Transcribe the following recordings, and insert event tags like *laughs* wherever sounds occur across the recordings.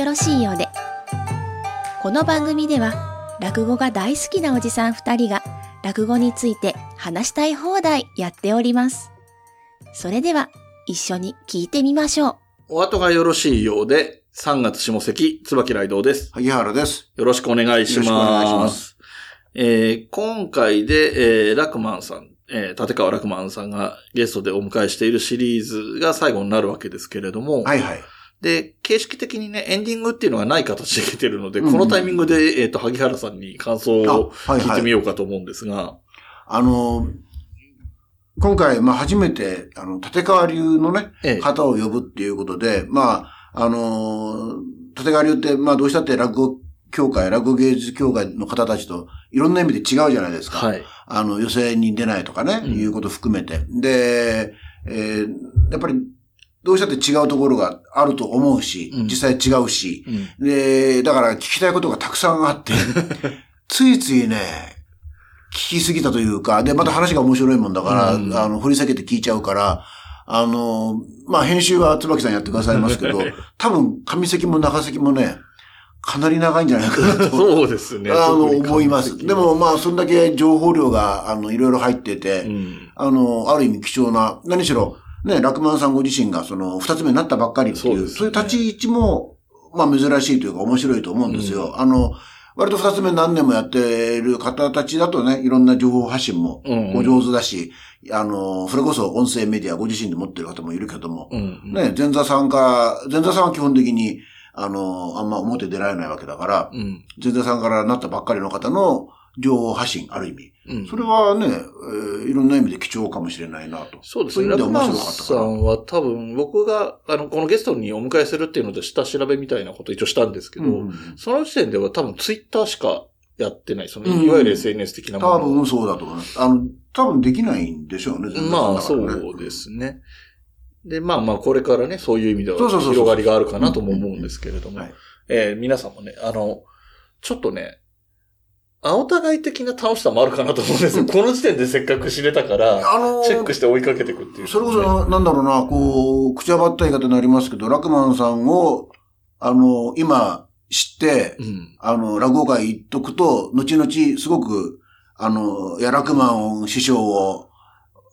よろしいようでこの番組では落語が大好きなおじさん2人が落語について話したい放題やっておりますそれでは一緒に聞いてみましょうお後がよろしいようで、3月下関、椿雷道です。萩原です。よろしくお願いします。よろしくお願いしますえー今回で、えーラクマンさん、えー立川ラクマンさんがゲストでお迎えしているシリーズが最後になるわけですけれども、はいはい。で、形式的にね、エンディングっていうのがない形で来てるので、うんうんこのタイミングで、えっ、と、萩原さんに感想をあはいはい聞いてみようかと思うんですが、あの、今回、まあ初めて、あの、立川流のね、ええ方を呼ぶっていうことで、まあ、あの、立川流って、まあどうしたって落語協会、落語芸術協会の方たちといろんな意味で違うじゃないですか。はい。あの、予選に出ないとかね、うんいうこと含めて。で、えーやっぱり、どうしたって違うところがあると思うし、うん実際違うし、うんで、だから聞きたいことがたくさんあって、*laughs* ついついね、聞きすぎたというか、で、また話が面白いもんだから、うんあの、掘り下げて聞いちゃうから、あの、まあ、編集は椿さんやってくださいますけど、*laughs* 多分、上席も中席もね、かなり長いんじゃないかなと。*laughs* そうですね。あの、思います。でも、まあ、そんだけ情報量が、あの、いろいろ入ってて、うん。あの、ある意味貴重な、何しろ、クマンさんご自身が、その、二つ目になったばっかりっていう、そうねそういう立ち位置も、まあ、珍しいというか面白いと思うんですよ。あの、割と二つ目何年もやっている方たちだとね、いろんな情報発信もうんお上手だし、あの、それこそ音声メディアご自身で持ってる方もいるけども、うん。ね、前座さんか、前座さんは基本的に、あの、あんま表出られないわけだから、うん。前座さんからなったばっかりの方の情報発信、ある意味。うん。それはね、えーいろんな意味で貴重かもしれないなと。そうですね。ラクマン面白かったかな。さんは多分僕が、あの、このゲストにお迎えするっていうので下調べみたいなこと一応したんですけど、うんその時点では多分ツイッターしかやってない。その、うんいわゆる SNS 的なもの。多分そうだと思います。あの、多分できないんでしょうね、全然まあ、そうですね。で、まあまあ、これからね、そういう意味では広がりがあるかなとも思うんですけれどもはい、えー皆さんもね、あの、ちょっとね、あお互い的な楽しさもあるかなと思うんですよ。この時点でせっかく知れたから、あのチェックして追いかけていくっていう、それこそな、なんだろうな、こう、口はばったい方になりますけど、ラクマンさんを、あの、今、知って、うん。あの、落語会行っとくと、後々、すごく、あの、いや、ラクマン師匠を、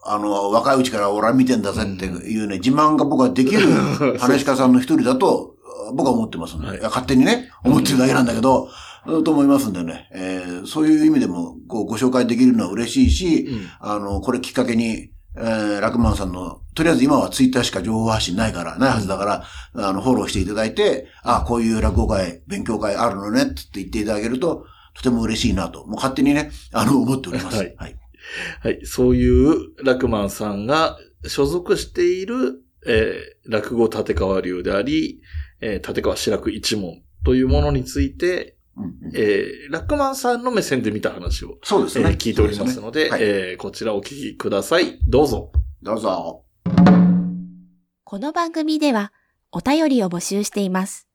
あの、若いうちから俺は見てんだぜっていうね、自慢が僕はできる *laughs* 話し家さんの一人だと、僕は思ってますんで、はい勝手にね、思ってるだけなんだけど、と思いますんでね、えーそういう意味でもごご紹介できるのは嬉しいし、うんあの、これきっかけに、えー、ラクマンさんの、とりあえず今はツイッターしか情報発信ないから、ないはずだから、あの、フォローしていただいて、あ、こういう落語会、勉強会あるのねって言っていただけると、とても嬉しいなと、もう勝手にね、あの、思っております。はいはい。はい。そういうラクマンさんが所属している、えー落語立川流であり、えー立川志らく一門というものについて、うんうんえーラクマンさんの目線で見た話を、そうですね。えー聞いておりますので、はいえーこちらお聞きください。どうぞ。どうぞ。この番組ではお便りを募集しています。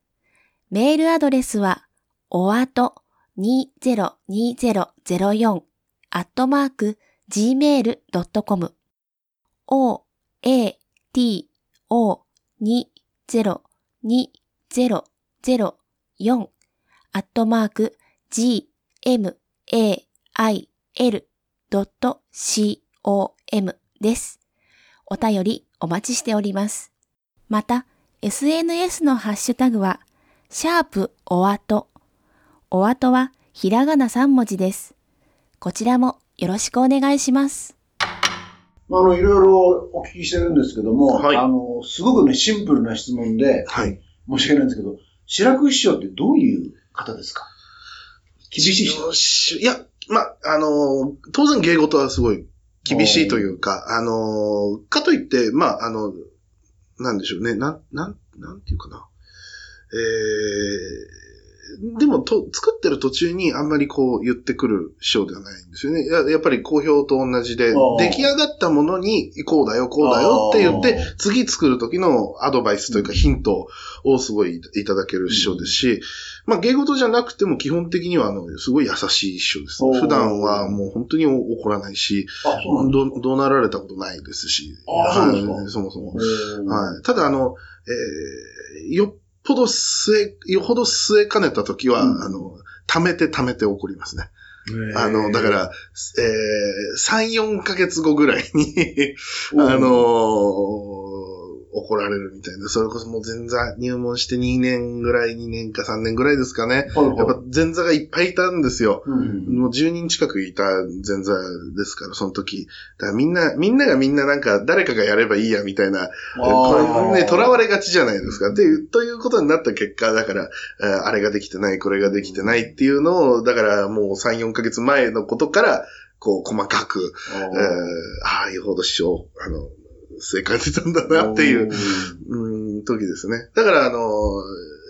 メールアドレスは、おあと202004アットマーク gmail.com o, a, t, o, 202004アットマーク g, m, a, i, l, c, o, m です。お便りお待ちしております。また、SNS のハッシュタグは、シャープおあと。おあとはひらがな3文字です。こちらもよろしくお願いします。まあ、あの、いろいろお聞きしてるんですけども、はいあの、すごくね、シンプルな質問で、はい。申し訳ないんですけど、白く師匠ってどういう方ですか？厳しい。人い。や、まあ、あのー当然芸事はすごい厳しいというか、あのーかといって、まあ、あの、なんでしょうね、なん、なん、なんていうかな。えー、でもと、作ってる途中にあんまりこう言ってくる師匠ではないんですよね。ややっぱり好評と同じで出来上がったものに、こうだよ、こうだよって言って次作る時のアドバイスというかヒントをすごいいただける師匠ですし、まあ芸事じゃなくても基本的にはあの、すごい優しい師匠です。普段はもう本当に怒らないし、あ、そうなられたことないですし、はいそもそも。ははい。ただあの、えーよっぽど据え、よほど据えかねた時は、うん。あの、溜めて溜めて怒りますね。あの、だから、えー、3、4ヶ月後ぐらいに、あのー怒られるみたいな。それこそもう前座入門して2年ぐらい、2年か3年ぐらいですかね。はいはいやっぱ前座がいっぱいいたんですよ。うんもう10人近くいた前座ですから、その時。だからみんな、みんながみんななんか誰かがやればいいやみたいな、これね、囚われがちじゃないですか。っていう、ということになった結果、だから、えーあれができてない、これができてないっていうのを、だからもう3、4ヶ月前のことから、こう、細かく、えー、ああ、いうほど師匠、あの、正解出たんだなっていう、うん、時ですね。だから、あの、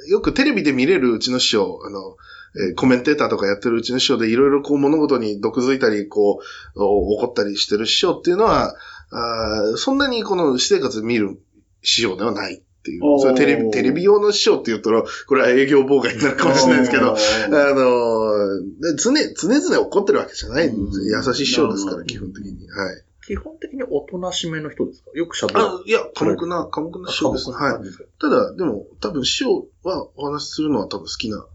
よくテレビで見れるうちの師匠、あの、えーコメンテーターとかやってるうちの師匠でいろいろこう物事に毒づいたり、こう、お怒ったりしてる師匠っていうのは、あーそんなにこの私生活見る師匠ではないっていう。それテレビ、テレビ用の師匠って言ったら、これは営業妨害になるかもしれないですけど、あの、で常、常々怒ってるわけじゃない優しい師匠ですから、基本的に。はい。基本的におとなしめの人ですか？よく喋る。あ、いや、寡黙な、寡黙な師匠です。はい。ただ、でも、多分師匠はお話しするのは多分好きな。は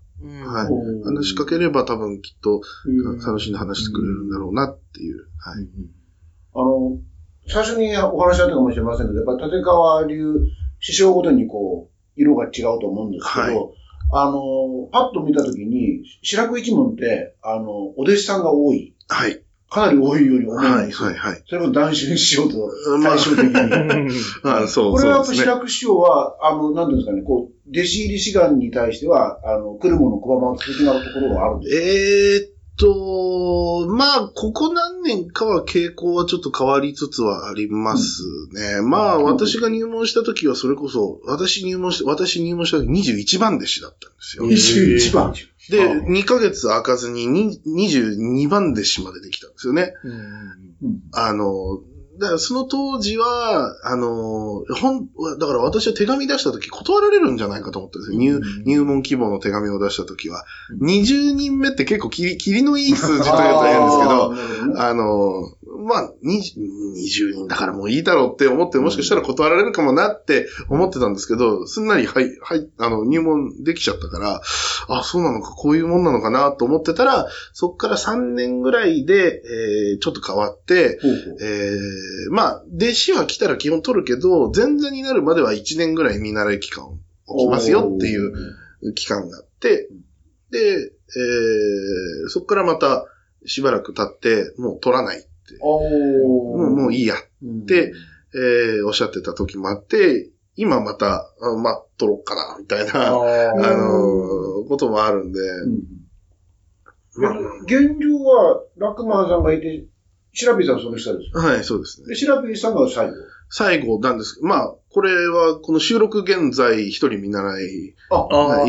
い話しかければ多分きっとうん楽しんで話してくれるんだろうなっていう。はい。あの、最初にお話しあったかもしれませんけど、やっぱり立川流、師匠ごとにこう、色が違うと思うんですけど、はいあの、パッと見たときに、白く一門って、あの、お弟子さんが多い。はい。かなり多いように思うんはい。ですよ。はい。はい。それこそ男子師匠とまあ対照的に。*laughs* あそう、これはやっぱそうですね。白く師匠は、あの、なんていうんですかね、こう、弟子入り志願に対しては、あの、来るもの拒まず的なところがあるんですえーっと、まあ、ここ何年かは傾向はちょっと変わりつつはありますね。まあ、うん私が入門した時はそれこそ、私入門して、私入門した時21番弟子だったんですよ。21番。で、あ2ヶ月開かずにに22番弟子までできたんですよね。うんあの、だからその当時は、あの、本、だから私は手紙出した時断られるんじゃないかと思ったんですよ。入入門希望の手紙を出した時は。20人目って結構切り、切りのいい数字というと変ですけど、あの、まあ、20 20人だからもういいだろうって思って、もしかしたら断られるかもなって思ってたんですけど、すんなり、はい、はい、あの、入門できちゃったから、あ、そうなのか、こういうもんなのかなと思ってたら、そっから3年ぐらいで、えーちょっと変わって、ほうほう。えーまあ、弟子は来たら基本取るけど、前座になるまでは1年ぐらい見習い期間を置きますよっていう期間があって、で、えーそこからまたしばらく経って、もう取らないもうもういいや、うん。でえーおっしゃってた時もあって、今また、あまあ、取ろうかな、みたいな、あのーこともあるんで、うん。ま現状は、ラックマンさんがいて、シラピーさんはその下ですあ、はい、そうですね。で、シラピーさんが最後。最後なんです。けど、まあ、これは、この収録現在一人見習い、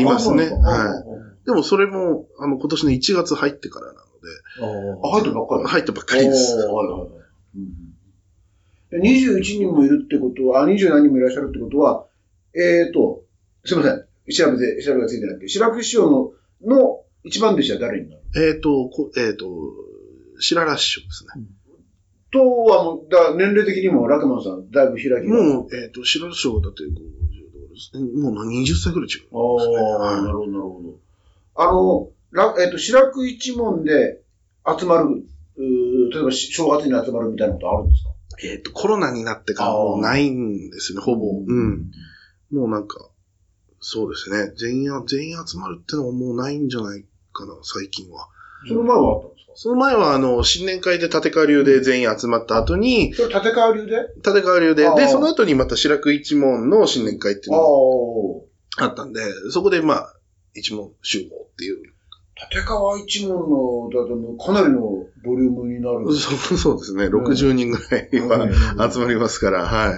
いますね。はい。でもそれも、あの、今年の1月入ってからなのあ、入ったばっかりで、入ったばっかりです。はいはいはいうんで21人もいるってことは、あ、20何人もいらっしゃるってことは、えーと、すいません。調べて、調べがついてなくて、白く師匠の、の一番弟子は誰になるえっ、と、こえっ、と、白良師匠ですね。とはもう、だ年齢的にもラクマンさん、だいぶ開きが。もう、えっ、と、白良師匠だって50ですね。もう20歳ぐらい違う。ああ、なるほど、なるほど。あの、らえっ、と、白く一門で集まる、例えばし正月に集まるみたいなことあるんですか？えっ、と、コロナになってからもうないんですよね、ほぼ。うん。もうなんか、そうですね。全員、全員集まるってのはもうないんじゃないかな、最近は。その前はあったんですか？その前は、あの、新年会で立川流で全員集まった後に、それ立川流で？立川流で、で、その後にまた白く一門の新年会っていうあのあ。があったんで、そこでまあ、一門集合っていう。立川一門の、だってもうかなりのボリュームになる。そ *laughs* うそうですね。60人ぐらいは集まりますから、はい。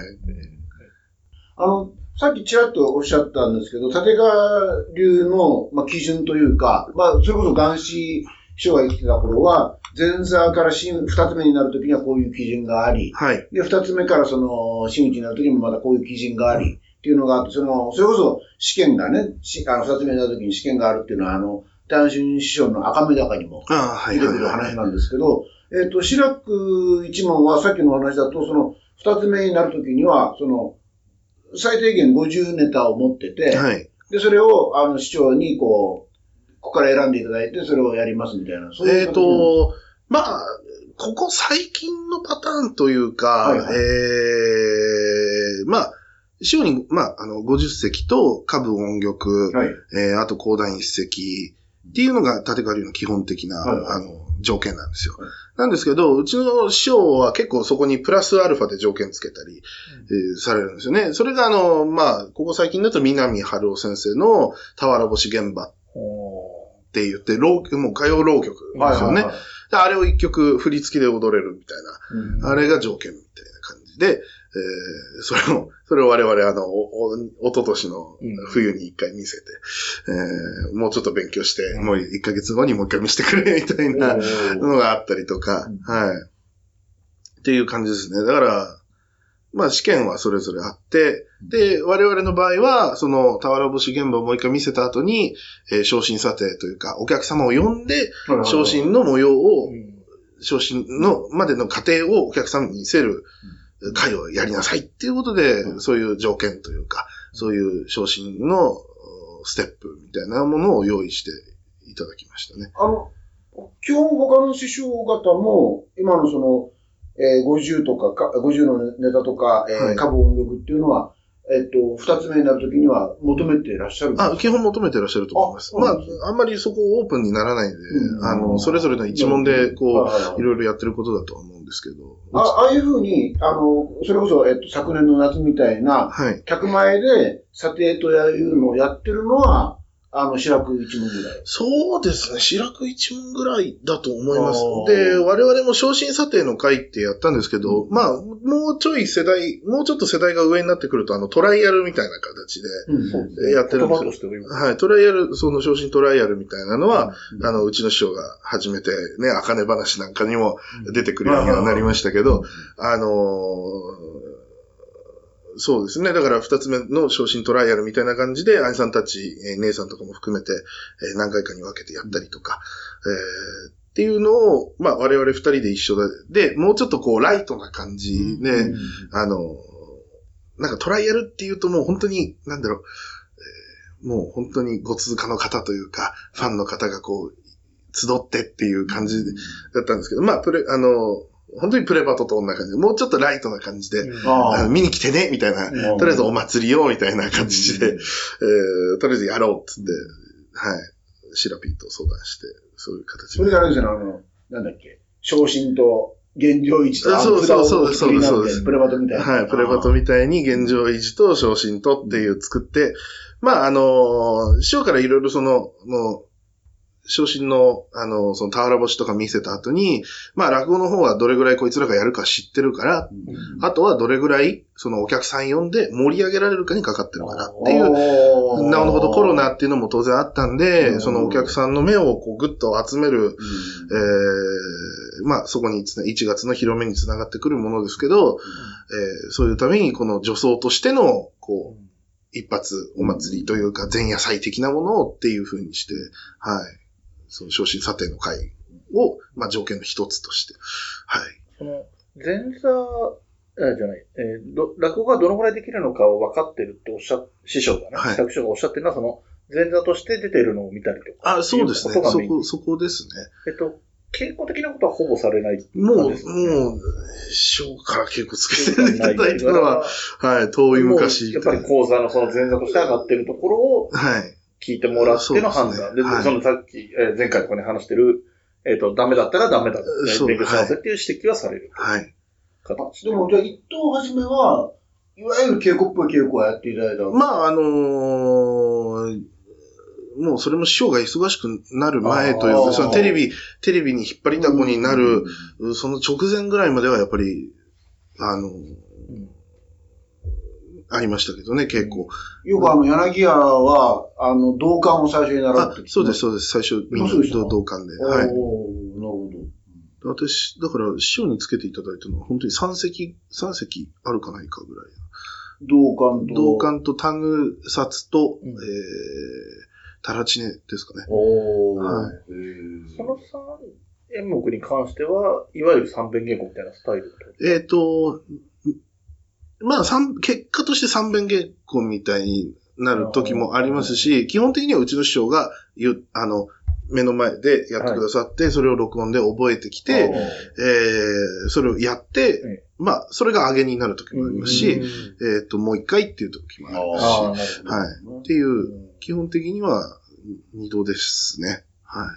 あの、さっきちらっとおっしゃったんですけど、立川流の、まあ、基準というか、まあ、それこそ男子師匠が生きてた頃は、前座から新二つ目になるときにはこういう基準があり、はい。で、二つ目からその、真打ちになるときにもまたこういう基準があり、っていうのがあって、その、それこそ試験がね、しあの、二つ目になるときに試験があるっていうのは、あの、男子師匠の赤目高にも出てくる。話なんですけど、えっ、と、志らく一門はさっきのお話だと、その、二つ目になるときには、その、最低限50ネタを持ってて、はい。で、それを、あの、市長に、こう、ここから選んでいただいて、それをやりますみたいな。そういうえっ、形と、まあ、ここ最近のパターンというか、はいはいえー、まあ、週に、まあ、あの、50席と株音玉、はい。えー、あと講談一席っていうのが立川流の基本的な、はいはいあの、条件なんですよ。はいなんですけど、うちの師匠は結構そこにプラスアルファで条件つけたり、えーされるんですよね。それがあの、まあ、ここ最近だと南春夫先生の俵星現場って言って、浪もう歌謡浪曲ですよね。はいであれを一曲振り付きで踊れるみたいな。あれが条件みたいな感じで、えーそれを、それを我々あの、お、お、おととしの冬に一回見せて、えーもうちょっと勉強して、もう一ヶ月後にもう一回見せてくれ、みたいなのがあったりとか、はい。っていう感じですね。だから、まあ試験はそれぞれあって、で、我々の場合は、その、俵星現場をもう一回見せた後に、えー昇進査定というか、お客様を呼んで、はい昇進の模様を、昇進のまでの過程をお客様に見せる会をやりなさいっていうことで、そういう条件というか、そういう昇進のおステップみたいなものを用意していただきましたね。あの、基本他の師匠方も、今のその、えー、50とかか、50のネタとか、えーはい。株音楽っていうのは、えっと、二つ目になるときには求めていらっしゃるあ、基本求めてらっしゃると思います。まあそうなんですあ、あんまりそこオープンにならないで、うんあの、それぞれの一問で、こう、いろいろやってることだとは思うんですけど。あああいうふうに、あの、それこそ、えっと、昨年の夏みたいな、はい。客前で査定というのをやってるのは、あの、白く一問ぐらい。そうですね。白く一問ぐらいだと思います。で、我々も昇進査定の会ってやったんですけど、まあ、もうちょい世代、もうちょっと世代が上になってくると、あの、トライアルみたいな形で、うん。やってるんですよ。言葉としてはい、トライアル、その昇進トライアルみたいなのは、うん。あの、うちの師匠が初めてね、あかね話なんかにも出てくるようにはなりましたけど、あのーそうですね。だから二つ目の昇進トライアルみたいな感じで、兄さんたち、えー姉さんとかも含めて、えー何回かに分けてやったりとか、えーっていうのを、まあ我々二人で一緒で、で、もうちょっとこうライトな感じで、あのーなんかトライアルっていうともう本当に、なんだろう、えーもう本当にご通過の方というか、ファンの方がこう、集ってっていう感じだったんですけど、まあ、プレ、あの、本当にプレバトと同じ感じで、もうちょっとライトな感じで、ああの見に来てね、みたいな、うん。とりあえずお祭りを、みたいな感じで、うん。えーとりあえずやろう、つって、はい、シラピーと相談して、そういう形それであれですよね、あの、なんだっけ、昇進と現状維持と、うそうそうそうですあのそう。ですプレバトみたいな。はい、プレバトみたいに現状維持と昇進とっていう作って、まあ、あの、師匠からいろいろその、もう、昇進の、あの、その俵星とか見せた後に、まあ、落語の方はどれぐらいこいつらがやるか知ってるから、あとはどれぐらい、そのお客さん呼んで盛り上げられるかにかかってるからっていう、うなるほど、コロナっていうのも当然あったんで、うん。そのお客さんの目をこうぐっと集める、えーまあそこにつな、1月の広めにつながってくるものですけど、えーそういうためにこの女装としての、こう、一発お祭りというか前夜祭的なものをっていう風にして、はい。その昇進査定の会を、まあ条件の一つとして、はい。その、前座、あじゃない、えーど落語がどのぐらいできるのかを分かってるっておっしゃっ、師匠がね、はい作師匠がおっしゃってるのは、その、前座として出てるのを見たりとか。あ、そうですね。そこ、そこですね。えっと、稽古的なことはほぼされない。もう、もう、ですね師匠から結構つけていただいたのは、はい、遠い昔。やっぱり講座のその前座として上がってるところをはい。聞いてもらっての判断。でねはいそのさっき、えー前回ここに話してる、えっ、と、ダメだったらダメだ、ねそう勉強し直せっていう指摘はされるはい。形。でも、じゃあ一等はじめは、いわゆる稽古っぽい稽古をやっていただいた。まあ、あのーもうそれも師匠が忙しくなる前というか、そのテレビ、テレビに引っ張りだこになる、その直前ぐらいまではやっぱり、あのーありましたけどね、結構。よくあの、柳家は、あの、同感を最初に習あってきて。そうです、そうです。最初、みんな同同感で。はい。なるほど。私、だから、師匠につけていただいたのは、本当に3席、三席あるかないかぐらい。同感と。同感とタグ札と、うんえー、タラチネですかね。おー。はいその3演目に関しては、いわゆる三弁稽古みたいなスタイルえっ、と、まあ、三結果として三弁稽古みたいになる時もありますし、基本的にはうちの師匠が言う、あの、目の前でやってくださって、それを録音で覚えてきて、えー、それをやって、えまあ、それが上げになる時もありますし、えっ、と、もう一回っていう時もありますし。はい。っていう、基本的には二度ですね。はい。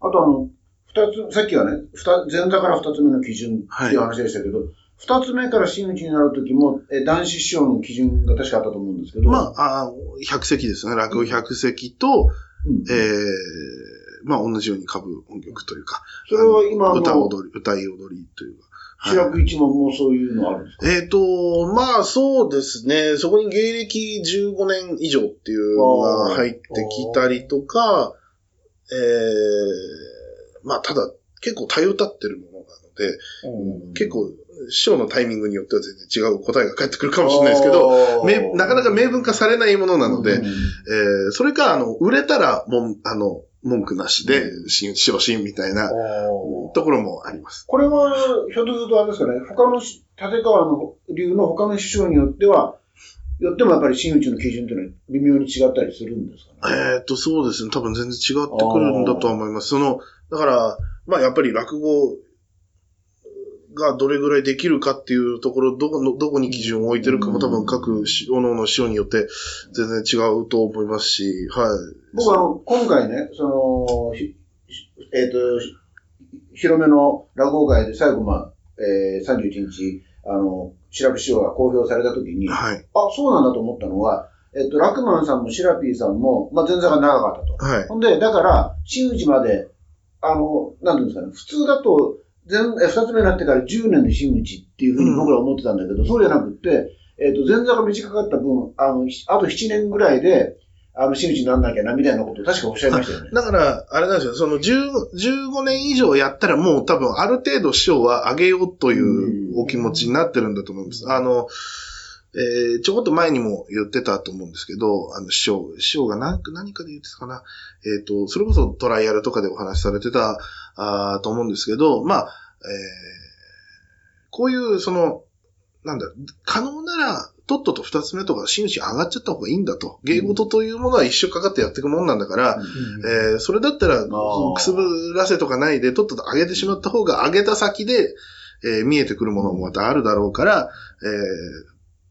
あとあの、二つ、さっきはね、二前座から二つ目の基準っていう話でしたけど、二、つ目から真打ちになるときも、え男子師匠の基準が確かあったと思うんですけど、まあ、あ100席ですね。落語100席と、うんえー、まあ、同じように歌舞音曲というか、それは今の歌踊り、歌い踊りというか。はい白く一門もそういうのあるんですか？えっ、と、まあそうですね。そこに芸歴15年以上っていうのが入ってきたりとか、えー、まあただ結構多様立ってるものなので、うん結構師匠のタイミングによっては全然違う答えが返ってくるかもしれないですけど、なかなか明文化されないものなので、うんえーそれか、あの、売れたら、もん、あの、文句なしで、し昇進みたいなところもあります。これは、ひょっとするとあれですかね、他のし、立川の流の他の師匠によっては、よってもやっぱり真打ちの基準というのは微妙に違ったりするんですかね？えっと、そうですね。多分全然違ってくるんだとは思います。その、だから、まあやっぱり落語がどれぐらいできるかっていうところ、どこの、どこに基準を置いてるかも多分各し、おのおの師匠によって全然違うと思いますし、はい。僕は今回ね、その、えっ、と、ひ広めの落語会で最後、まあ、えー、31日、あの、白く師匠が公表されたときに、あ、はい。そうなんだと思ったのは、えっ、と、ラクマンさんもシラピーさんも、まあ、前座が長かったと。はい。ほんで、だから、真打ちまで、あの、なんていうんですかね、普通だと、前、え二つ目になってから10年で真打ちっていうふうに僕ら思ってたんだけど、そうじゃなくって、えっ、と、前座が短かった分、あの、ひあと7年ぐらいで、あの、真打ちになんなきゃな、みたいなことを確かおっしゃいましたよね。だから、あれなんですよ。その10 15年以上やったらもう多分ある程度師匠は上げようというお気持ちになってるんだと思うんです。あの、えーちょこっと前にも言ってたと思うんですけど、あの、師匠、師匠が何か何かで言ってたかな。えっ、と、それこそトライアルとかでお話しされてた、あーと思うんですけど、まあ、えーこういう、その、なんだ、可能なら、とっとと二つ目とか真打ち上がっちゃった方がいいんだと。芸事というものは一生かかってやっていくもんなんだから、えーそれだったら、ーくすぶらせとかないで、とっとと上げてしまった方が、上げた先で、えー見えてくるものもまたあるだろうから、えー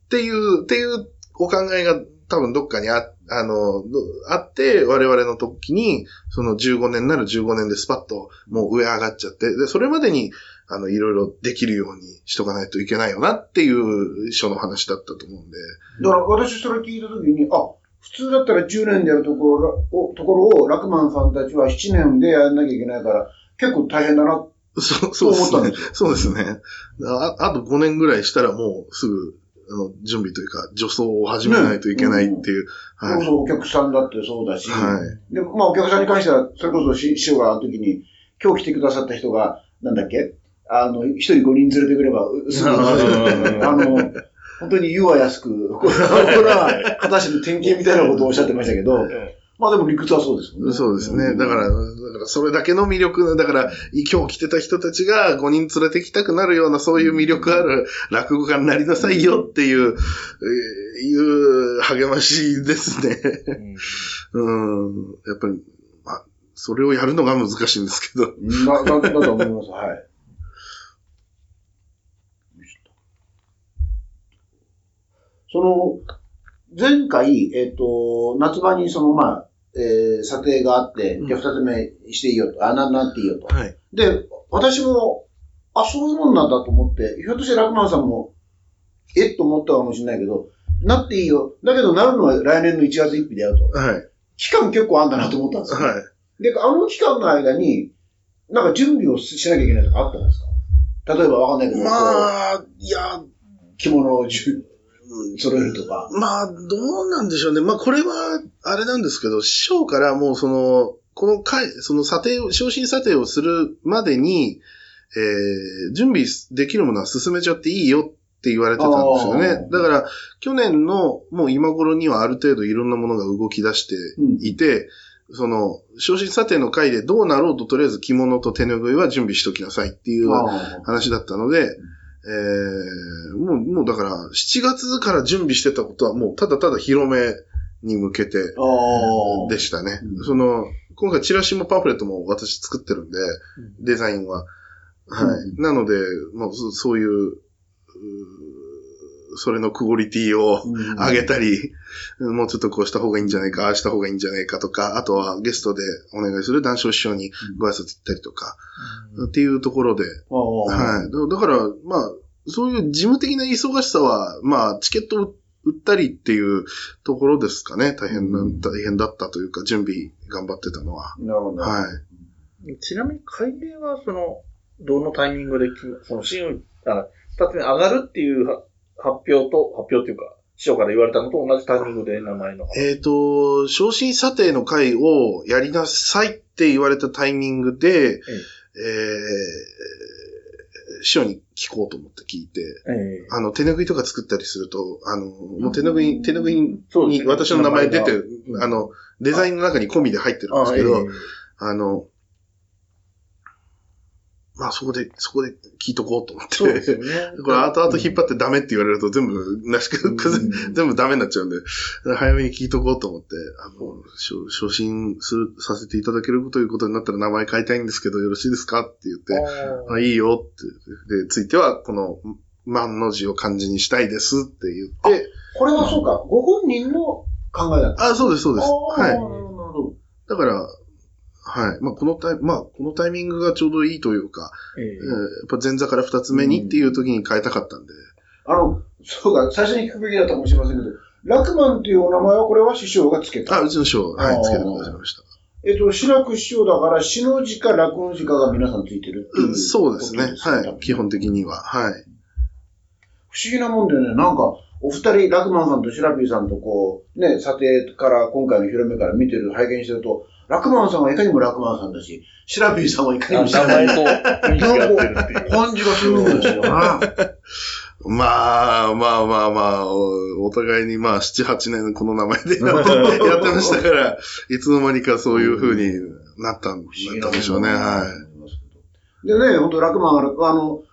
っていう、っていうお考えが多分どっかにあ、あの、どあって、我々の時に、その15年なる15年でスパッともう上上がっちゃって、で、それまでに、あの、いろいろできるようにしとかないといけないよなっていう書の話だったと思うんで。だから私それ聞いたときに、あ、普通だったら10年でやるところを、ところを、ラクマンさんたちは7年でやんなきゃいけないから、結構大変だな。そう、そうですねそう思ったんですよ。そうですね。ああと5年ぐらいしたらもうすぐ、準備というか、助走を始めないといけないっていう。はい。それこそお客さんだってそうだし、はい。で、まあお客さんに関しては、それこそ師師匠があの時に、今日来てくださった人が、なんだっけ？あの、一人5人連れてくれば、うすぐ、うんあの、本当に言うは安く、これは、果たしての典型みたいなことをおっしゃってましたけど、まあでも理屈はそうですよね。そうですね。だから、だからそれだけの魅力、だから、今日来てた人たちが5人連れてきたくなるような、そういう魅力ある落語家になりなさいよっていう、えーいう励ましですね。うん。やっぱり、まあ、それをやるのが難しいんですけど。だ、だ、だと思います。はい。その、前回、えっ、と、夏場にその、まあ、えー、査定があって、うんじゃあ二つ目していいよと、あ、な、なっていいよと。はい。で、私も、あ、そういうもんなんだと思って、ひょっとしてラクマンさんも、えっと思ったかもしれないけど、なっていいよ。だけど、なるのは来年の1月1日だよと。はい。期間結構あんだなと思ったんですよ。はい。で、あの期間の間に、なんか準備をしなきゃいけないとかあったんですか？例えばわかんないけど、まあ、いや、着物をじゅ揃えるとか。まあ、どうなんでしょうね。まあ、これは、あれなんですけど、師匠からもうその、この回、その査定を、昇進査定をするまでに、えー、準備できるものは進めちゃっていいよって言われてたんですよあねー。だから、去年のもう今頃にはある程度いろんなものが動き出していて、その、昇進査定の回でどうなろうととりあえず着物と手拭いは準備しときなさいっていうあ話だったので、えー、もう、もうだから、7月から準備してたことはもうただただ広めに向けて。でしたね。うんその、今回チラシもパンフレットも私作ってるんで、デザインは。はい。うんなので、もうそそういう、それのクオリティをうん上げたり、もうちょっとこうした方がいいんじゃないか、ああした方がいいんじゃないかとか、あとはゲストでお願いする談笑師匠にご挨拶行ったりとか、っていうところで、ああはい。だだから、まあ、そういう事務的な忙しさは、まあ、チケットを売ったりっていうところですかね。大変な、うん大変だったというか、準備頑張ってたのは。なるほど。はい。ちなみに会名は、その、どのタイミングでその、新、あ、二つ目上がるっていうは発表と、発表っていうか、師匠から言われたのと同じタイミングで名前の。えっ、と、昇進査定の会をやりなさいって言われたタイミングで、えー、師匠に聞こうと思って聞いて、ええ。あの、手拭いとか作ったりすると、あの、もう手拭い、手拭いに私の名前出てあの、デザインの中に込みで入ってるんですけど、あの、まあそこで、そこで聞いとこうと思って。そうですよね。*laughs* これ後々引っ張ってダメって言われると全部、なし全部ダメになっちゃうんで、早めに聞いとこうと思って、あの、昇昇進する、させていただけるということになったら名前変えたいんですけど、よろしいですかって言って、ああ、いいよって。で、ついては、この、万の字を漢字にしたいですって言って、これはそうか、ご本人の考えだった。あ、そうです、そうです。はい。なるほどだから、はい。まあ、このタイ、まあ、このタイミングがちょうどいいというか、えええーやっぱ前座から二つ目にっていう時に変えたかったんで。ど。あの、そうか、最初に聞くべきだったかもしれませんけど、ラクマンというお名前はこれは師匠がつけた。あ、うちの師匠、はいつけてくださいました。えっと、白く師匠だから、死の字か楽の字かが皆さんついてるっていうう。んそうですね。はい。基本的には。はい。不思議なもんでね、なんか、お二人、ラクマンさんとシラピーさんとこう、ね、査定から、今回の広めから見てる、拝見してると、ラクマンさんはいかにもラクマンさんだし、シラピーさんはいかにあもシラピー名前と雰囲気が合ってるっていう。感じがするんですよな。まあ、まあまあまあ、おお互いにまあ、7、8年この名前で *laughs* やってましたから、いつの間にかそういう風になったんだったんでしょうね。はい。い。でね、本当ラクマンあ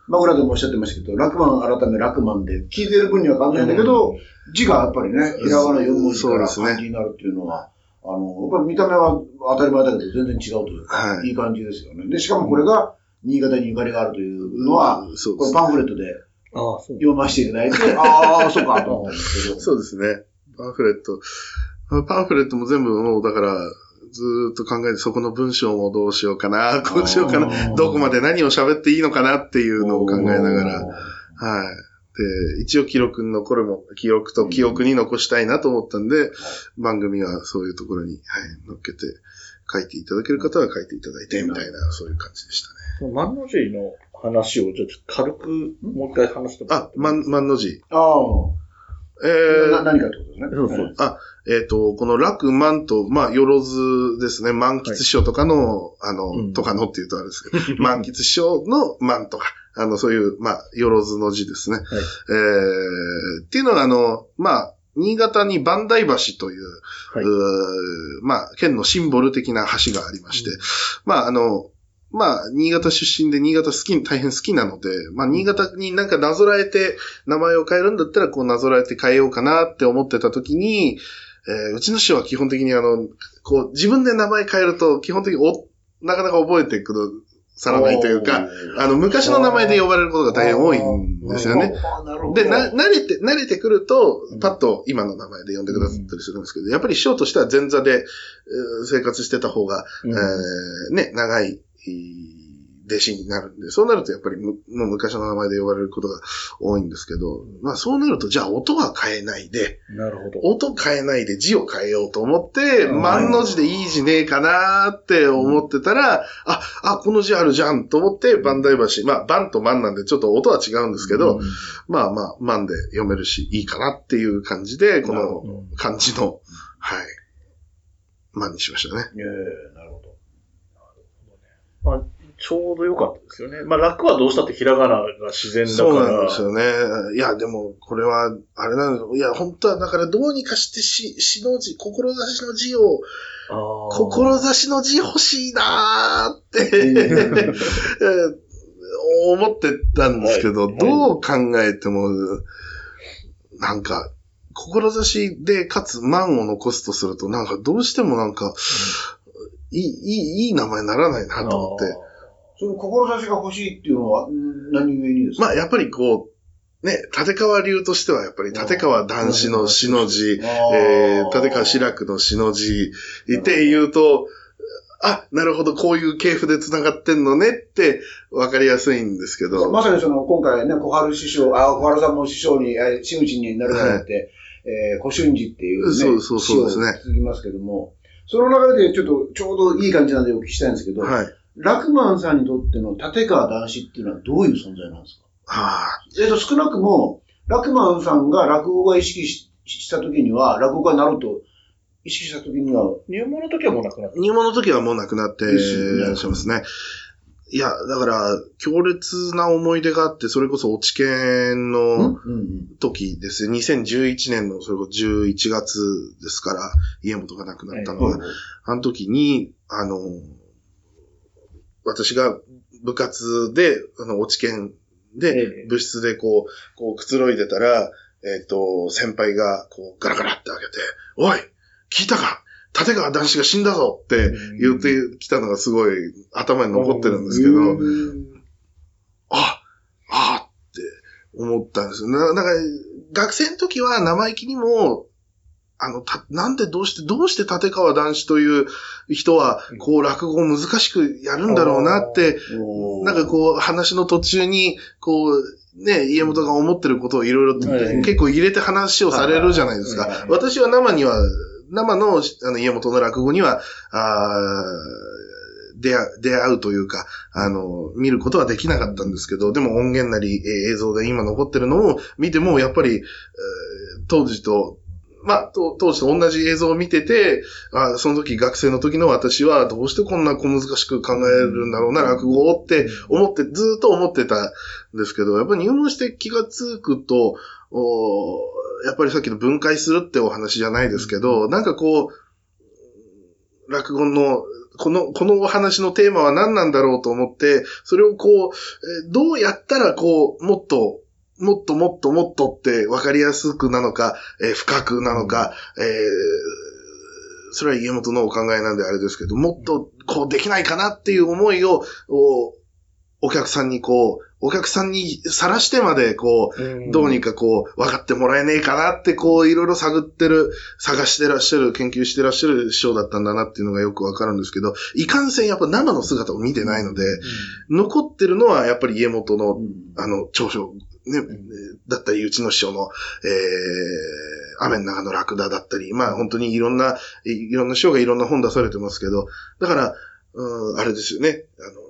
る、あの、枕でもおっしゃってましたけど、ラクマン改めラクマンで、聞いてる分には変わんないんだけど、字がやっぱりね、ひらがな4文字からそうですね漢字になるっていうのは、あの、やっぱり見た目は当たり前だけど全然違うというか、はいいい感じですよね。で、しかもこれが新潟にゆかりがあるというのは、そうですこれパンフレットで。読ませていただいて、*laughs* ああ、そうか、と思うんですけど。そうですね。パンフレット。パンフレットも全部もう、だから、ずーっと考えて、そこの文章もどうしようかな、こうしようかあな、ーどこまで何を喋っていいのかなっていうのを考えながら、はい。で、一応記録に残るも、記録と記憶に残したいなと思ったんで、番組はそういうところに、はい、乗っけて、書いていただける方は書いていただいて、みたいな、そういう感じでしたね。万の字の話を、ちょっと軽くもう一回話してもらあっ、て万、万の字。ああ。えー、な何かってことですね。そうそう。えっ、と、この楽満と、まあ、よろずですね。満喫師匠とかの、あの、うんとかのって言うとあれですけど、*laughs* 満喫師匠の満とか、あの、そういう、まあ、よろずの字ですね。はい。えー、っていうのは、あの、まあ、新潟に万代橋という、はい。うーまあ、県のシンボル的な橋がありまして、まあ、あの、まあ、新潟出身で新潟好き、大変好きなので、まあ、新潟になんかなぞらえて名前を変えるんだったら、こうなぞらえて変えようかなって思ってた時に、えーうちの師匠は基本的にあの、こう、自分で名前変えると、基本的にお、なかなか覚えてくださらないというか、あの、昔の名前で呼ばれることが大変多いんですよね。で、な、慣れて、慣れてくると、パッと今の名前で呼んでくださったりするんですけど、やっぱり師匠としては前座で、えー生活してた方が、うん。えーね、長い、えー弟子になるんで、そうなるとやっぱりむもう昔の名前で呼ばれることが多いんですけど、まあそうなると、じゃあ音は変えないで、なるほど。音変えないで字を変えようと思って、うん万の字でいい字ねえかなって思ってたら、あ、あ、この字あるじゃんと思って、万代橋、まあ、万と万なんでちょっと音は違うんですけど、うんまあまあ、万で読めるし、いいかなっていう感じで、この漢字の、はい、万にしましたね。ええなるほど。まあ、ちょうど良かったですよね。まあ、楽はどうしたってひらがなが自然だから。そうなんですよね。いや、でも、これは、あれなんですよ。いや、本当は、だからどうにかしてし、しの字、志の字を、志の字欲しいなーって、え *laughs* ー思ってたんですけど、はいどう考えても、なんか、志で、かつ、満を残すとすると、なんか、どうしてもなんか、いい、いい、いい名前にならないなと思って。その志が欲しいっていうのは、ん何故にですか？まあ、やっぱりこう、ね、立川流としては、やっぱり立川男子の死の字、えー、立川志らくの死の字って言うと、あ、なるほど、こういう系譜で繋がってんのねって分かりやすいんですけど。まさにその、今回ね、小春師匠、あ、小春さんも師匠に、え真打ちになるからって、えー、小春寺っていうね、そうそうそうですね。続きますけども、その流れでちょっと、ちょうどいい感じなんでお聞きしたいんですけど、はい。ラクマンさんにとっての立川男子っていうのはどういう存在なんですか？はあ、えっ、と、少なくも、ラクマンさんが落語が意識しした時には、落語家になろうと意識した時には、入門の時はもうなくなった。入門の時はもう亡くなってしゃいますね。いや、だから、強烈な思い出があって、それこそ落研のうん時ですよ。2011年の、それこそ11月ですから、家元が亡くなったのは、あの時に、あの、私が部活で、あの、落研でええ、部室でこう、こう、くつろいでたら、えっ、と、先輩が、こう、ガラガラって開けて、おい聞いたか？立川男子が死んだぞって言ってきたのがすごい頭に残ってるんですけど、あ、あって思ったんですよ。な、だから、学生の時は生意気にも、あの、た、なんでどうして、どうして立川男子という人は、こう、落語を難しくやるんだろうなって、なんかこう、話の途中に、こう、ね、家元が思ってることをいろいろ結構入れて話をされるじゃないですか。私は生には、生のあの家元の落語には、あー出会う、出会うというか、あの、見ることはできなかったんですけど、でも音源なり、えー映像で今残ってるのを見ても、やっぱり、えー当時と、まあ、と当時と同じ映像を見てて、あその時学生の時の私はどうしてこんな小難しく考えるんだろうな、落語をって思って、ずっと思ってたんですけど、やっぱり入門して気がつくと、おやっぱりさっきの分解するってお話じゃないですけど、なんかこう、落語の、この、このお話のテーマは何なんだろうと思って、それをこう、えーどうやったらこう、もっと、もっともっともっとって分かりやすくなのか、えー深くなのか、えーそれは家元のお考えなんであれですけど、もっとこうできないかなっていう思いを、おお客さんにこう、お客さんにさらしてまでこう、どうにかこう、分かってもらえねえかなって、こう、いろいろ探ってる、探してらっしゃる、研究してらっしゃる師匠だったんだなっていうのがよくわかるんですけど、いかんせんやっぱ生の姿を見てないので、残ってるのはやっぱり家元の、あの、長所、ね、だったり、うちの師匠の、えー、雨の中のラクダだったり、まあ本当にいろんな、いいろんな師匠がいろんな本出されてますけど、だから、うん、あれですよね、あの、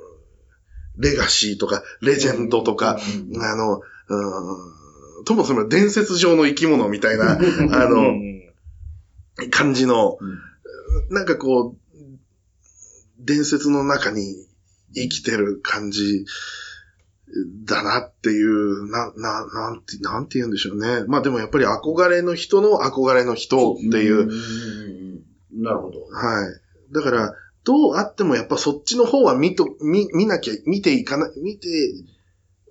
レガシーとか、レジェンドとか、あの、うん、ともそも伝説上の生き物みたいな、*laughs* あの、感じの、なんかこう、伝説の中に生きてる感じだなっていう、な、な、なんて、なんて言うんでしょうね。まあでもやっぱり憧れの人の憧れの人っていう、うん。なるほど。はい。だから、どうあってもやっぱそっちの方は見と、見、見なきゃ、見ていかな、見て、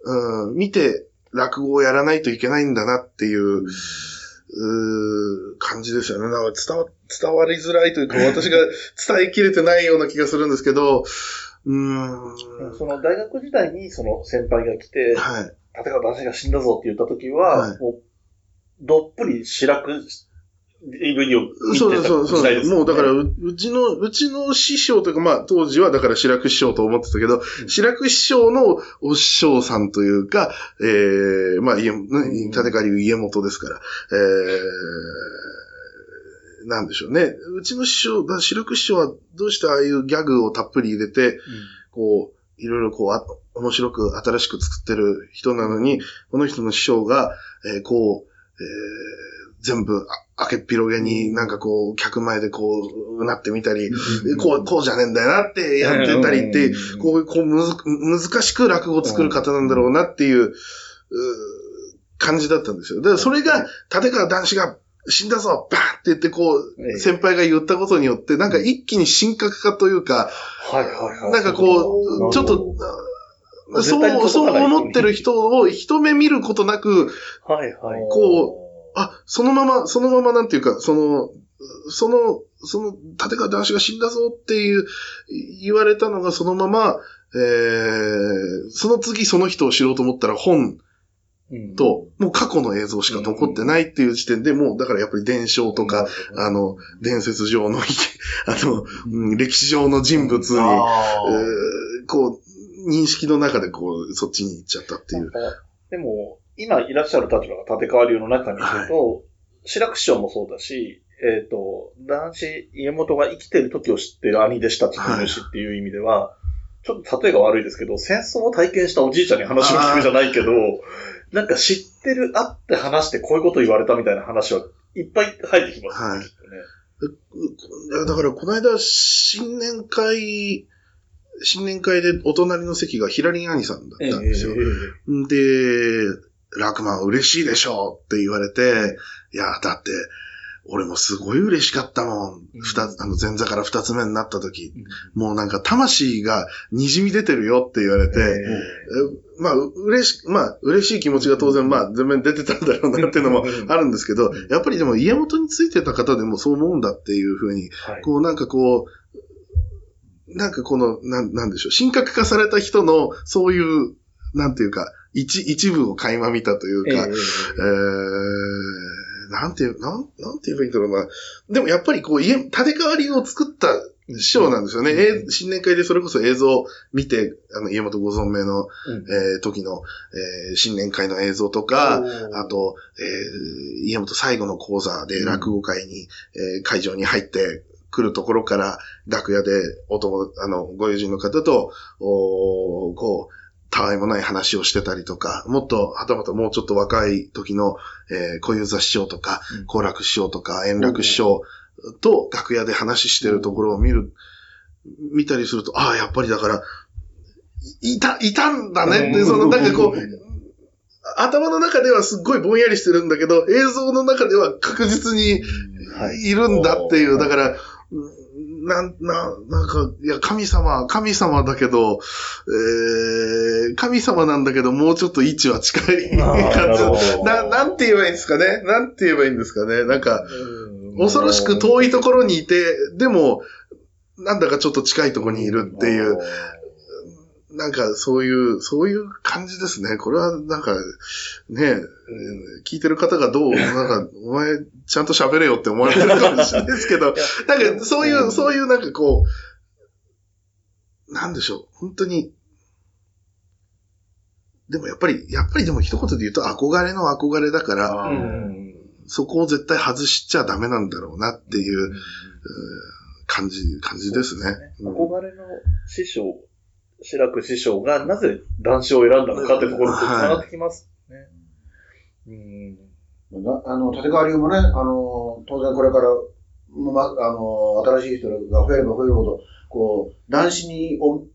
うん、見て落語をやらないといけないんだなっていう、うー感じですよね。なんか伝わ、伝わりづらいというか、*laughs* 私が伝えきれてないような気がするんですけど、うーん、その大学時代にその先輩が来て、はい。立川男子が死んだぞって言った時は、はいもう、どっぷり白く DVD を見てそうたそう。そうもうだから、ううちの、うちの師匠というか、まあ当時はだから白く師匠と思ってたけど、白く師匠のお師匠さんというか、ええまあ家、ね立川流家元ですから、ええなんでしょうね。うちの師匠、だ白く師匠はどうしてああいうギャグをたっぷり入れて、こう、いろいろこうあ、面白く新しく作ってる人なのに、この人の師匠が、えーこう、えー全部あ開けっ広げになんかこう、客前でこう、うなってみたり、こう、こうじゃねえんだよなってやってたりって、こう、こうむず、難しく落語を作る方なんだろうなっていう、うー感じだったんですよ。だからそれが、立川男子が死んだぞバーンって言ってこええ。う、先輩が言ったことによって、なんか一気に神格化というか、はいはいはい。なんかこう、ちょっと、そう、そう思ってる人を一目見ることなく、はいはい。こあ、そのまま、そのままなんていうか、その、その、その、立川談志が死んだぞっていう、言われたのがそのまま、えー、その次その人を知ろうと思ったら本うん、と、もう過去の映像しか残ってないっていう時点で、もうだからやっぱり伝承とか、あの、伝説上の、*laughs* あの、うん。歴史上の人物に、えあー。こう、認識の中でこう、そっちに行っちゃったっていう。でも、今いらっしゃる立場が立川流の中にいると、白く師匠もそうだし、えっ、と、男子、家元が生きてる時を知ってる兄弟子たちの主っていう意味では、ちょっと例えが悪いですけど、戦争を体験したおじいちゃんに話を聞くじゃないけど、なんか知ってる、会って話してこういうこと言われたみたいな話はいっぱい入ってきますよね、はいきっとね。だから、この間、新年会、新年会でお隣の席がヒラリン兄さんだったんですよ。で、ラクマン嬉しいでしょって言われて、いや、だって、俺もすごい嬉しかったもん。二つ、あの、前座から二つ目になった時、もうなんか魂が滲み出てるよって言われて、えまあ、う嬉し、まあ、嬉しい気持ちが当然、まあ、全面出てたんだろうなっていうのもあるんですけど、やっぱりでも家元についてた方でもそう思うんだっていうふうに、はい。こうなんかこう、なんかこの、なん、なんでしょう、神格化された人の、そういう、なんていうか、一、一部を垣間見たというか、えええー、なんていう、なん、なんて言えばいいんだろうな。でもやっぱりこう、家、立川流を作った師匠なんですよね。え新年会でそれこそ映像を見て、あの、家元ご存命の、うん。えー時の、えー新年会の映像とか、あと、えー家元最後の講座で落語会に、えー会場に入ってくるところから、楽屋でお友、あの、ご友人の方と、おーこう、たわいもない話をしてたりとか、もっと、はたまたもうちょっと若い時の、えー小遊三師匠とかうん、好楽師匠とか、円楽師匠と楽屋で話してるところを見る、見たりすると、ああ、やっぱりだから、いいた、いたんだね。って、うん。その、なんかこう、頭の中ではすっごいぼんやりしてるんだけど、映像の中では確実にはい。いるんだっていう、だから、うんなん、な、なんか、いや、神様、神様だけど、えー、神様なんだけど、もうちょっと位置は近い感じ。ど。な、なんて言えばいいんですかね？なんて言えばいいんですかね？なんか、うん。恐ろしく遠いところにいて、でも、なんだかちょっって近いところにいるっていう、なんかそういう、そういう感じですね。これはなんか、ね、えー聞いてる方がどう、なんか、お前、ちゃんと喋れよって思われてるかもしれないですけど、なんかそういう、そういうなんかこう、なんでしょう、本当に、でもやっぱり、やっぱりでも一言で言うと憧れの憧れだから、そこを絶対外しちゃダメなんだろうなっていう、感じ、感じですね。うん。憧れの師匠、白く師匠がなぜ男子を選んだのかってところと繋がってきますね。うん。なあの、立川流もね、あの、当然これから、ま、あの、新しい人が増えれば増えるほど、こう、男子に、お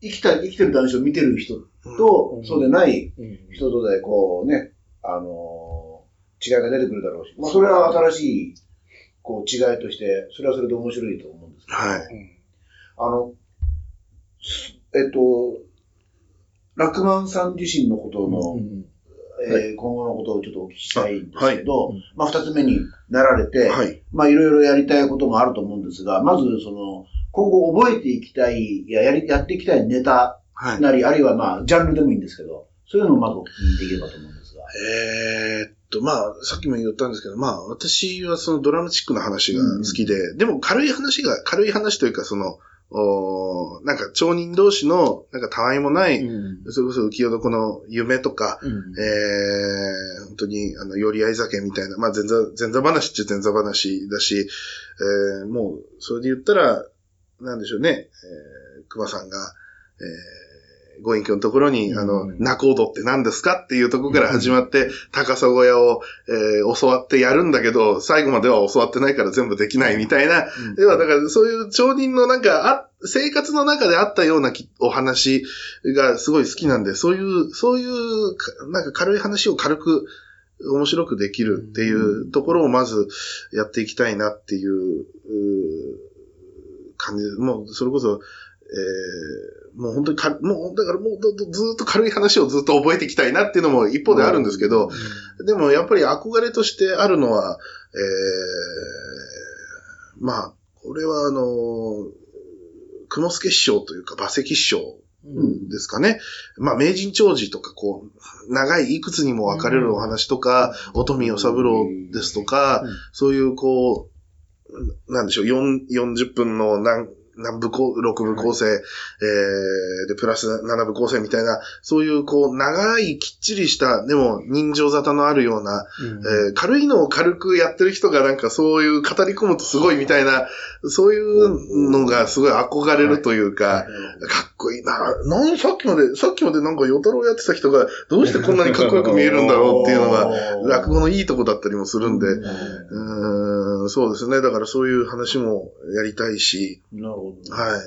生きた、生きてる男子を見てる人と、うんそうでないうん人とで、こうね、あの、違いが出てくるだろうし、まあ、それは新しい、こう、違いとして、それはそれで面白いと思うんですけど、はい。あの、すえっと、ラクマンさん自身のことの、うんえー今後のことをちょっとお聞きしたいんですけど、はいうんまあ、二つ目になられて、はい。まあ、いろいろやりたいこともあると思うんですが、まず、その、今後覚えていきたい、いや、やり、やっていきたいネタはい。なり、あるいはまあ、ジャンルでもいいんですけど、そういうのをまずお聞きできればと思うんですが。えーっと、まあ、さっきも言ったんですけど、まあ、私はそのドラマチックな話が好きで、でも軽い話が、軽い話というか、その、おーなんか町人同士の、なんかたわいもない、うん。それこそ浮世床の夢とか、うん。えー、本当に、あの、寄り合い酒みたいな、まあ、前座、前座話っちゃ前座話だし、えー、もう、それで言ったら、なんでしょうね、えー、熊さんが、えー、ご隠居のところに、あの、うん仲人って何ですかっていうところから始まって、高砂小屋を、えー、教わってやるんだけど、最後までは教わってないから全部できないみたいな、要はだからそういう町人のなんか、あ、生活の中であったようなきお話がすごい好きなんで、そういう、そういうか、なんか軽い話を軽く、面白くできるっていうところをまずやっていきたいなっていう、感じ。で、もうそれこそ、えーもう本当にか、もう、だからもうずずっと軽い話をずっと覚えていきたいなっていうのも一方であるんですけど、でもやっぱり憧れとしてあるのは、えー、まあ、これはあの、雲助師匠というか馬石師匠ですかね。まあ、名人長寿とか、こう、長いいくつにも分かれるお話とか、乙女与三郎ですとか、そういうこう、なんでしょう、40分の何、何部構、6部構成、えー、で、プラス7部構成みたいな、そういうこう、長いきっちりした、でも人情沙汰のあるような、えー軽いのを軽くやってる人がなんかそういう語り込むとすごいみたいな、そういうのがすごい憧れるというか、かっこいいな。なんさっきまで、さっきまでなんか与太郎やってた人がどうしてこんなにかっこよく見えるんだろうっていうのが、*laughs* 落語のいいとこだったりもするんで、うーん、そうですね。だからそういう話もやりたいし、なるほど。はい。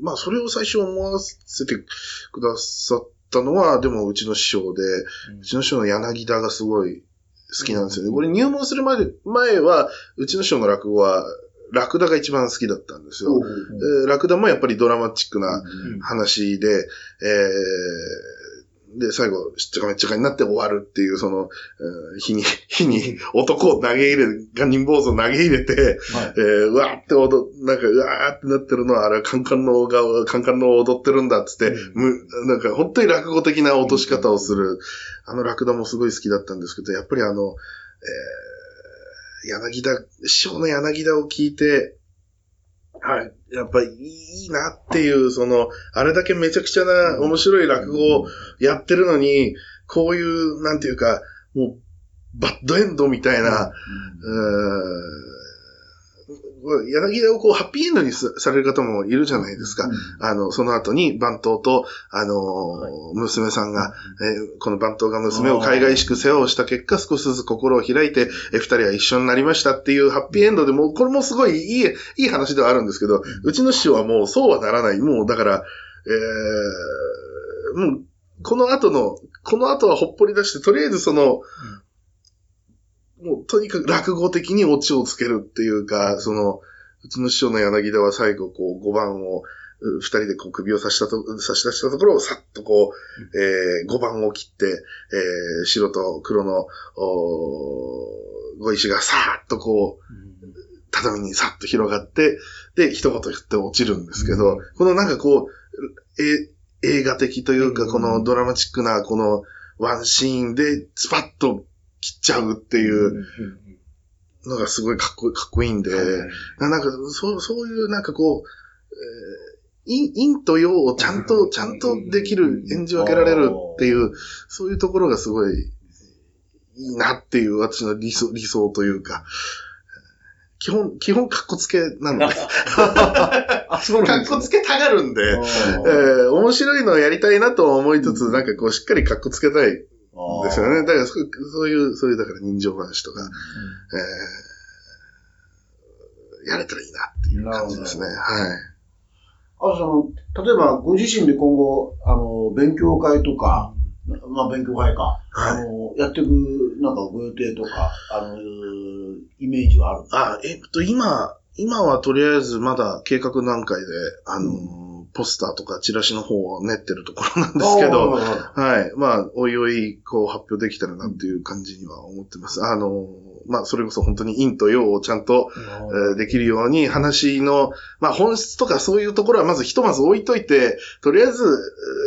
まあ、それを最初思わせてくださったのは、でもうちの師匠で、うちの師匠の柳田がすごい好きなんですよね。これ入門するまで、前は、うちの師匠の落語は、ラクダが一番好きだったんですよ。えーラクダもやっぱりドラマチックな話で、えーで、最後、しっちゃかめっちゃかになって終わるっていう、その、えー火に、火に男を投げ入れ、ガニン坊主を投げ入れて、えーうわーって踊、なんか、うわーってなってるのは、あれはカンカンのが、カンカンの踊ってるんだっつって、む、なんか本当に落語的な落とし方をする、あのラクダもすごい好きだったんですけど、やっぱりあの、えー、柳田、師匠の柳田を聞いて、はい。やっぱりいいなっていう、その、あれだけめちゃくちゃな面白い落語をやってるのに、こういう、なんていうか、もう、バッドエンドみたいな、うーん柳田をこう、ハッピーエンドにさされる方もいるじゃないですか。あの、その後に番頭と、あのー娘さんが、えーこの番頭が娘を海外しく世話をした結果、少しずつ心を開いて、えー二人は一緒になりましたっていうハッピーエンドでもう、これもすごいいい、いい話ではあるんですけど、うちの師匠はもうそうはならない。もう、だから、えー、もう、この後の、この後はほっぽり出して、とりあえずその、もう、とにかく落語的にオチをつけるっていうか、その、うちの師匠の柳田は最後、こう、5番を、う二人でこう首を差したと、差し出したところをさっとこう、えー、5番を切って、えー、白と黒の、おーご石がさーっとこう、畳にさっと広がって、で、一言言って落ちるんですけど、このなんかこう、え、映画的というか、このドラマチックな、このワンシーンで、スパッと切っちゃうっていうのがすごいかっこかっこいいんで、ななんか、そう、そういうなんかこう、えー陰陰と陽をちゃんと、ちゃんとできる、演じ分けられるっていう、そういうところがすごいいいなっていう私の理想、理想というか、基本、基本カッコつけなので、あ、そうカッコつけたがるんで、えー面白いのをやりたいなとは思いつつ、なんかこうしっかりカッコつけたいですよね。だからそ、そういう、そういう、だから人情話とか、えーやれたらいいなっていう感じですね。はい。あとその、例えばご自身で今後、あの、勉強会とか、まあ勉強会か、あの、やっていく、なんかご予定とか、あの、イメージはある？あ、えっと、今、今はとりあえずまだ計画段階で、あの、ポスターとかチラシの方を練ってるところなんですけど、あはい。まあ、おいおい、こう、発表できたらなっていう感じには思ってます。あの、まあ、それこそ本当に陰と陽をちゃんと、えーできるように、話の、まあ、本質とかそういうところはまずひとまず置いといて、とりあえず、え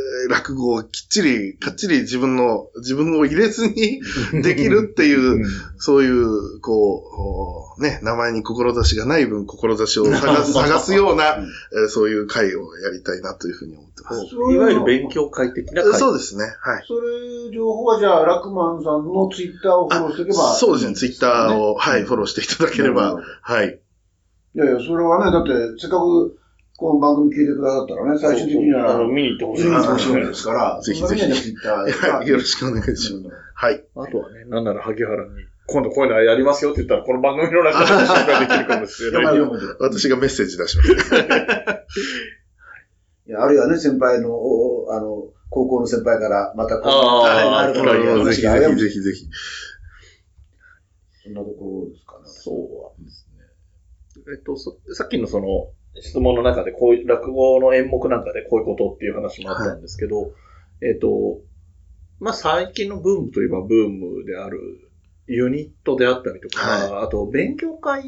ー落語をきっちり、かっちり自分の、自分を入れずに *laughs* できるっていう、そういう、こう、ね、名前に志がない分、志を探す、*laughs* 探すような、えーそういう会をやりたいなというふうに思ってます。いわゆる勉強会的な会。そうですね。はい。それ、情報はじゃあ、ラクマンさんのツイッターをフォローしておけば。そうですね。ツイッターを、はい、フォローしていただければ、はい。いやいや、それはね、だって、せっかく、この番組聞いてくださったらね、最終的には、あの、見に行ってほしい見に行ってほしいですから、ぜひぜひ。よろしくお願いします。はい。あとはね、なんなら萩原に、今度こういうのやりますよって言ったら、この番組の中で紹介できるかもしれない。私がメッセージ出します。いやあるいはね、先輩の、あの、高校の先輩から、またこう、あるからぜひぜひぜひ。そんなところですかね。そうですね。えっと、そさっきのその、質問の中で、こういう、落語の演目なんかでこういうことっていう話もあったんですけど、えっ、と、まあ、最近のブームといえばブームであるユニットであったりとか、はあと勉強会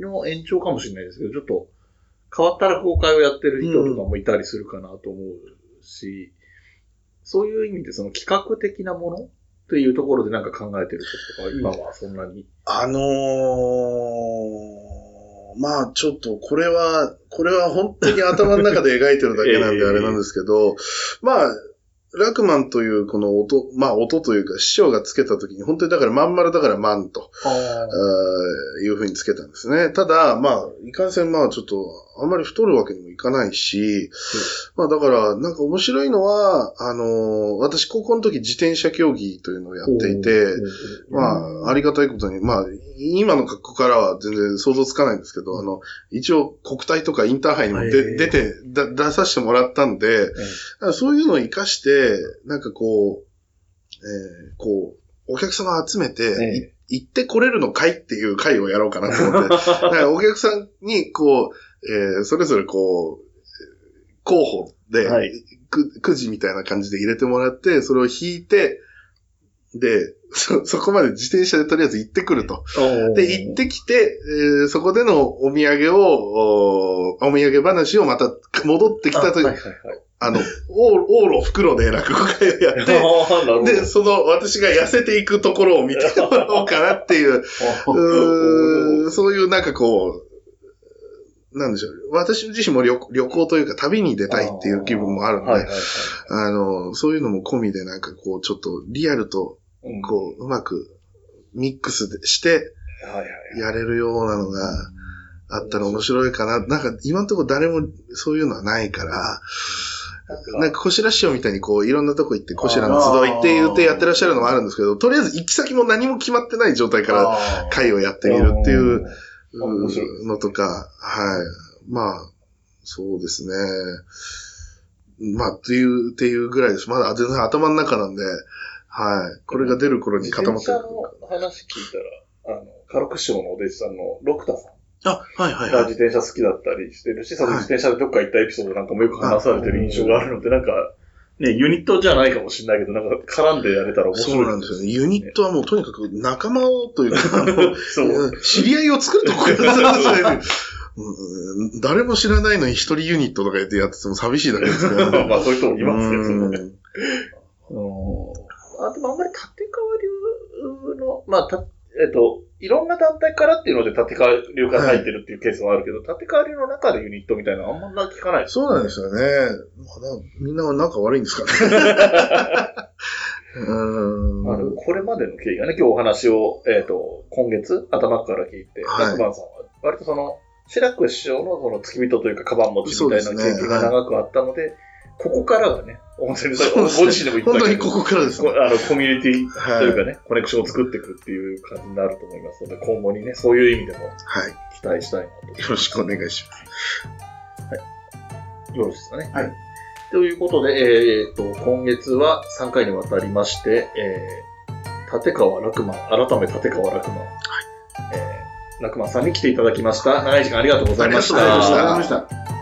の延長かもしれないですけど、ちょっと変わった落語会をやってる人とかもいたりするかなと思うし、そういう意味でその企画的なものっていうところでなんか考えてることとか、今はそんなに？あのー、まあちょっとこれは、これは本当に頭の中で描いてるだけなんええであれなんですけど、まあ、ラクマンというこの音、まあ音というか師匠がつけた時に本当にだからまん丸だからマンと、いうふうにつけたんですね。ただ、まあ、いかんせんまあちょっとあんまり太るわけにもいかないし、まあだからなんか面白いのは、あのー私高校の時自転車競技というのをやっていて、まあ、ありがたいことに、まあ、今の格好からは全然想像つかないんですけど、あの、一応国体とかインターハイにも出てだ、出させてもらったんで、そういうのを活かして、なんかこう、えーこう、お客様集めて、行ってこれるの会っていう会をやろうかなと思って、*laughs* お客さんに、こう、えーそれぞれこう、候補で、はいくくじみたいな感じで入れてもらって、それを引いて、で、*laughs* そ、そこまで自転車でとりあえず行ってくると。で、行ってきて、えーそこでのお土産を、おお土産話をまた戻ってきたとき、はいはいはい。あの、往路袋で落語会をやって。*laughs* で、その私が痩せていくところを見てもらおうかなっていう、*laughs* うーそういうなんかこう、なんでしょう。私自身も旅旅行というか旅に出たいっていう気分もあるんで。あの、そういうのも込みでなんかこう、ちょっとリアルとうんこう、うまくミックスでして。やれるようなのがあったら面白いかな。なんか今のところ誰もそういうのはないから、なんか、こしら師匠みたいにこう、いろんなとこ行って、こしらの集いって言ってやってらっしゃるのもあるんですけど、とりあえず行き先も何も決まってない状態から会をやってみるっていうのとか、はい。まあ、そうですね。まあ、っていう、っていうぐらいです。まだ全然頭の中なんで、はい。これが出る頃に自固まってる。の話聞いたら、あの、カルク師匠のお弟子さんの六田さんあ、はいはいがはい。自転車好きだったりしてるし、その自転車でどっか行ったエピソードなんかもよく話されてる印象があるので、なんか、ね、ユニットじゃないかもしれないけど、なんか絡んでやれたら面白い。そうなんですよね。ユニットはもうとにかく仲間をというか、そう。知り合いを作るとこからうん誰も知らないのに一人ユニットとか言ってやってても寂しいだけですから。*laughs* まあそういう人もいますけど、ね。うんあと、あんまり立川流の、まあ、た、えっと、いろんな団体からっていうので立川流が入ってるっていうケースはあるけど、立川流の中でユニットみたいなのあんま聞かないです。そうなんですよね。みんな仲悪いんですかね。*laughs* うんあの、これまでの経緯がね、今日お話を、えっ、と、今月頭から聞いて、はいラクマンさんは、割とその、白く師匠のその付き人というか、カバン持ちみたいな経験が長くあったので、ここからがね、本当に、そうですねご自身でも言ったけど本当にここからですね。こあの、コミュニティはいというかね、コネクションを作っていくっていう感じになると思いますので、今後にね、そういう意味でもはい。期待したいなと。よろしくお願いしよろしいですかね。はい。ということで、えーっと、今月は3回にわたりまして、えー、立川楽マン、改め立川楽マン、はい。えー、楽マンさんに来ていただきました。長い時間。ありがとうございましたありがとうございました。